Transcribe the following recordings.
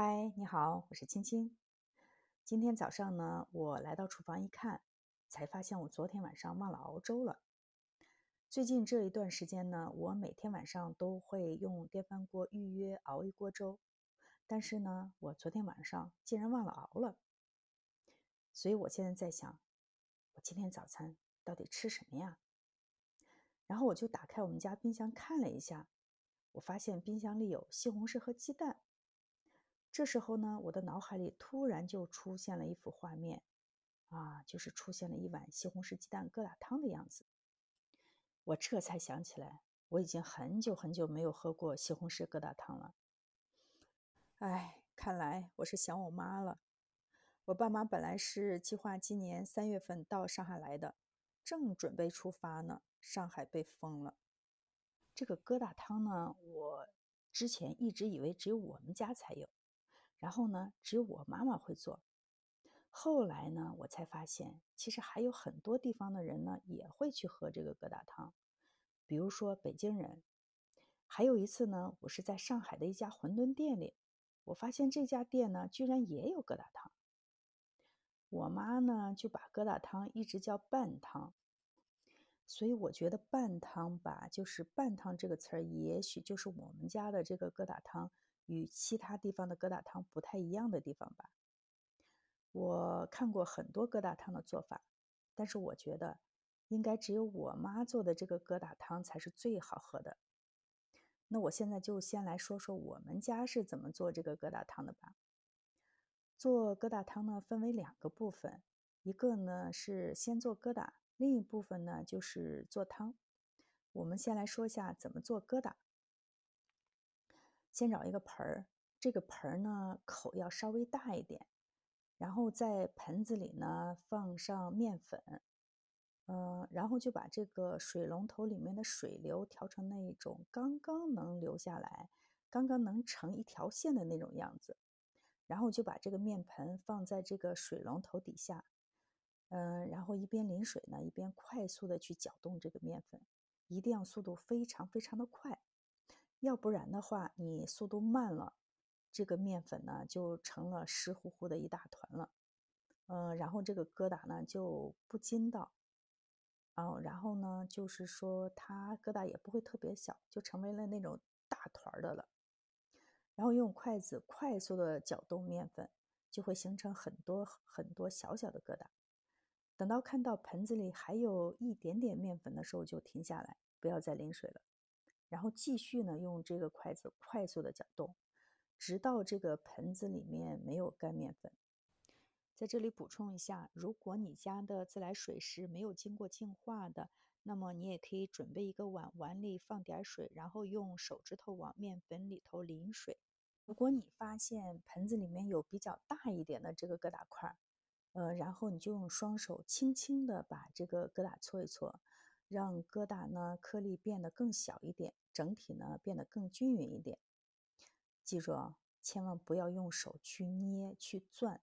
嗨，你好，我是青青。今天早上呢，我来到厨房一看，才发现我昨天晚上忘了熬粥了。最近这一段时间呢，我每天晚上都会用电饭锅预约熬一锅粥，但是呢，我昨天晚上竟然忘了熬了。所以我现在在想，我今天早餐到底吃什么呀？然后我就打开我们家冰箱看了一下，我发现冰箱里有西红柿和鸡蛋。这时候呢，我的脑海里突然就出现了一幅画面，啊，就是出现了一碗西红柿鸡蛋疙瘩汤的样子。我这才想起来，我已经很久很久没有喝过西红柿疙瘩汤了。哎，看来我是想我妈了。我爸妈本来是计划今年三月份到上海来的，正准备出发呢，上海被封了。这个疙瘩汤呢，我之前一直以为只有我们家才有。然后呢，只有我妈妈会做。后来呢，我才发现，其实还有很多地方的人呢，也会去喝这个疙瘩汤。比如说北京人。还有一次呢，我是在上海的一家馄饨店里，我发现这家店呢，居然也有疙瘩汤。我妈呢，就把疙瘩汤一直叫半汤。所以我觉得半汤吧，就是半汤这个词儿，也许就是我们家的这个疙瘩汤。与其他地方的疙瘩汤不太一样的地方吧。我看过很多疙瘩汤的做法，但是我觉得应该只有我妈做的这个疙瘩汤才是最好喝的。那我现在就先来说说我们家是怎么做这个疙瘩汤的吧。做疙瘩汤呢，分为两个部分，一个呢是先做疙瘩，另一部分呢就是做汤。我们先来说一下怎么做疙瘩。先找一个盆儿，这个盆儿呢口要稍微大一点，然后在盆子里呢放上面粉，嗯，然后就把这个水龙头里面的水流调成那一种刚刚能流下来、刚刚能成一条线的那种样子，然后就把这个面盆放在这个水龙头底下，嗯，然后一边淋水呢，一边快速的去搅动这个面粉，一定要速度非常非常的快。要不然的话，你速度慢了，这个面粉呢就成了湿乎乎的一大团了，嗯，然后这个疙瘩呢就不筋道，哦，然后呢就是说它疙瘩也不会特别小，就成为了那种大团的了。然后用筷子快速的搅动面粉，就会形成很多很多小小的疙瘩。等到看到盆子里还有一点点面粉的时候，就停下来，不要再淋水了。然后继续呢，用这个筷子快速的搅动，直到这个盆子里面没有干面粉。在这里补充一下，如果你家的自来水是没有经过净化的，那么你也可以准备一个碗，碗里放点水，然后用手指头往面粉里头淋水。如果你发现盆子里面有比较大一点的这个疙瘩块，呃，然后你就用双手轻轻的把这个疙瘩搓一搓。让疙瘩呢颗粒变得更小一点，整体呢变得更均匀一点。记住啊，千万不要用手去捏去攥，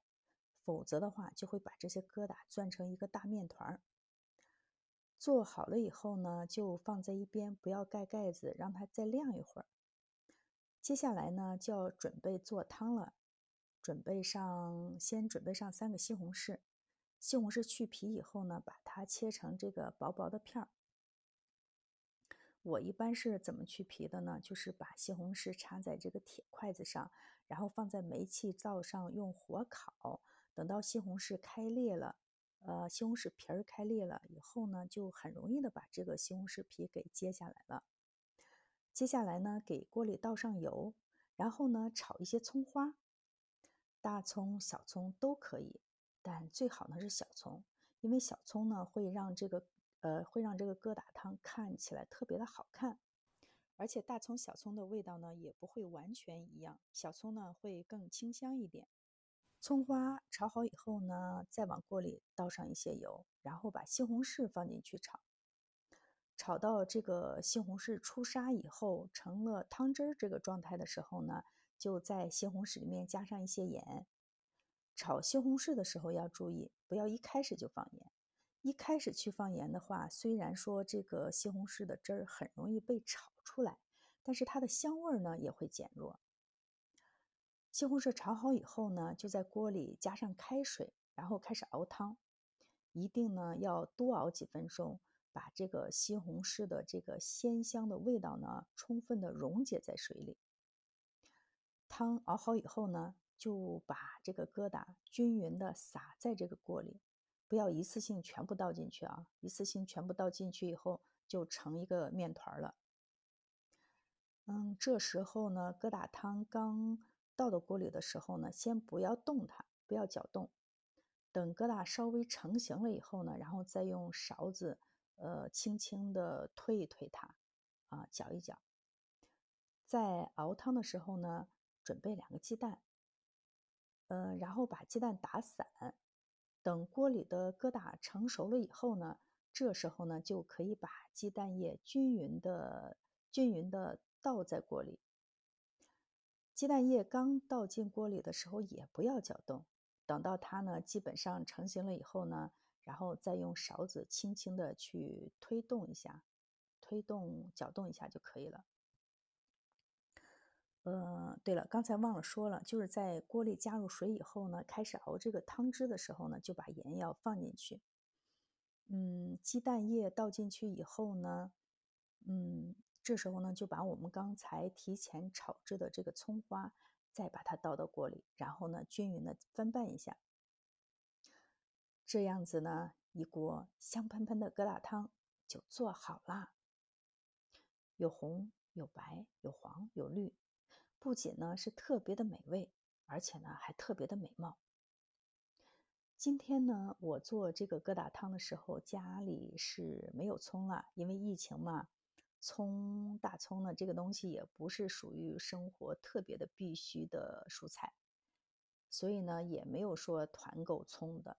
否则的话就会把这些疙瘩攥成一个大面团儿。做好了以后呢，就放在一边，不要盖盖子，让它再晾一会儿。接下来呢，就要准备做汤了。准备上，先准备上三个西红柿。西红柿去皮以后呢，把它切成这个薄薄的片儿。我一般是怎么去皮的呢？就是把西红柿插在这个铁筷子上，然后放在煤气灶上用火烤。等到西红柿开裂了，呃，西红柿皮儿开裂了以后呢，就很容易的把这个西红柿皮给揭下来了。接下来呢，给锅里倒上油，然后呢，炒一些葱花，大葱、小葱都可以，但最好呢是小葱，因为小葱呢会让这个。呃，会让这个疙瘩汤看起来特别的好看，而且大葱、小葱的味道呢也不会完全一样，小葱呢会更清香一点。葱花炒好以后呢，再往锅里倒上一些油，然后把西红柿放进去炒，炒到这个西红柿出沙以后，成了汤汁儿这个状态的时候呢，就在西红柿里面加上一些盐。炒西红柿的时候要注意，不要一开始就放盐。一开始去放盐的话，虽然说这个西红柿的汁儿很容易被炒出来，但是它的香味儿呢也会减弱。西红柿炒好以后呢，就在锅里加上开水，然后开始熬汤。一定呢要多熬几分钟，把这个西红柿的这个鲜香的味道呢，充分的溶解在水里。汤熬好以后呢，就把这个疙瘩均匀的撒在这个锅里，不要一次性全部倒进去啊！一次性全部倒进去以后，就成一个面团了。嗯，这时候呢，疙瘩汤刚倒到锅里的时候呢，先不要动它，不要搅动。等疙瘩稍微成型了以后呢，然后再用勺子，呃，轻轻地推一推它，啊，搅一搅。在熬汤的时候呢，准备两个鸡蛋，呃，然后把鸡蛋打散。等锅里的疙瘩成熟了以后呢，这时候呢，就可以把鸡蛋液均匀的、均匀的倒在锅里。鸡蛋液刚倒进锅里的时候，也不要搅动。等到它呢基本上成型了以后呢，然后再用勺子轻轻的去推动一下，推动搅动一下就可以了。呃，对了，刚才忘了说了，就是在锅里加入水以后呢，开始熬这个汤汁的时候呢，就把盐要放进去。嗯，鸡蛋液倒进去以后呢，嗯，这时候呢就把我们刚才提前炒制的这个葱花。再把它倒到锅里，然后呢，均匀的翻拌一下。这样子呢，一锅香喷喷的疙瘩汤就做好啦。有红有白有黄有绿，不仅呢是特别的美味，而且呢还特别的美貌。今天呢，我做这个疙瘩汤的时候，家里是没有葱了，因为疫情嘛。葱、大葱呢，这个东西也不是属于生活特别的必须的蔬菜，所以呢，也没有说团购葱的。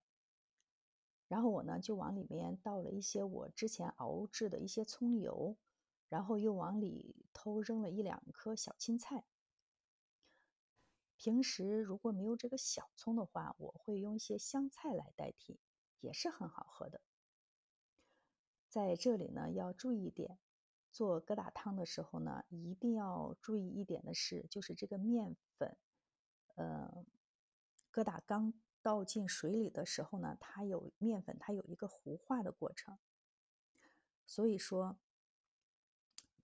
然后我呢，就往里面倒了一些我之前熬制的一些葱油，然后又往里头扔了一两颗小青菜。平时如果没有这个小葱的话，我会用一些香菜来代替，也是很好喝的。在这里呢，要注意一点。做疙瘩汤的时候呢，一定要注意一点的是，就是这个面粉，呃，疙瘩刚倒进水里的时候呢，它有面粉，它有一个糊化的过程。所以说，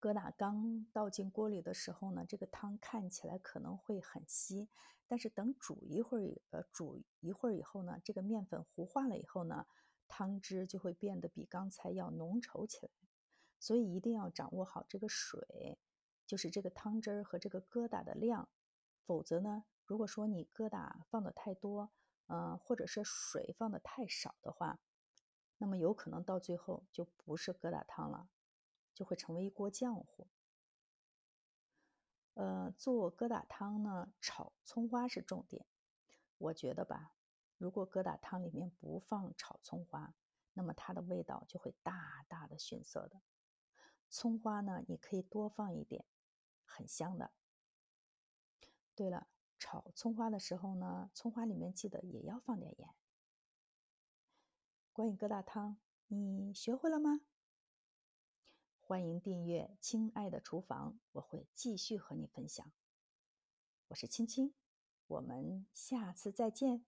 疙瘩刚倒进锅里的时候呢，这个汤看起来可能会很稀，但是等煮一会儿，呃，煮一会儿以后呢，这个面粉糊化了以后呢，汤汁就会变得比刚才要浓稠起来。所以一定要掌握好这个水，就是这个汤汁儿和这个疙瘩的量，否则呢，如果说你疙瘩放的太多，嗯，或者是水放的太少的话，那么有可能到最后就不是疙瘩汤了，就会成为一锅浆糊。呃，做疙瘩汤呢，炒葱花是重点。我觉得吧，如果疙瘩汤里面不放炒葱花，那么它的味道就会大大的逊色的。葱花呢，你可以多放一点，很香的。对了，炒葱花的时候呢，葱花里面记得也要放点盐。关于疙瘩汤，你学会了吗？欢迎订阅《亲爱的厨房》，我会继续和你分享。我是青青，我们下次再见。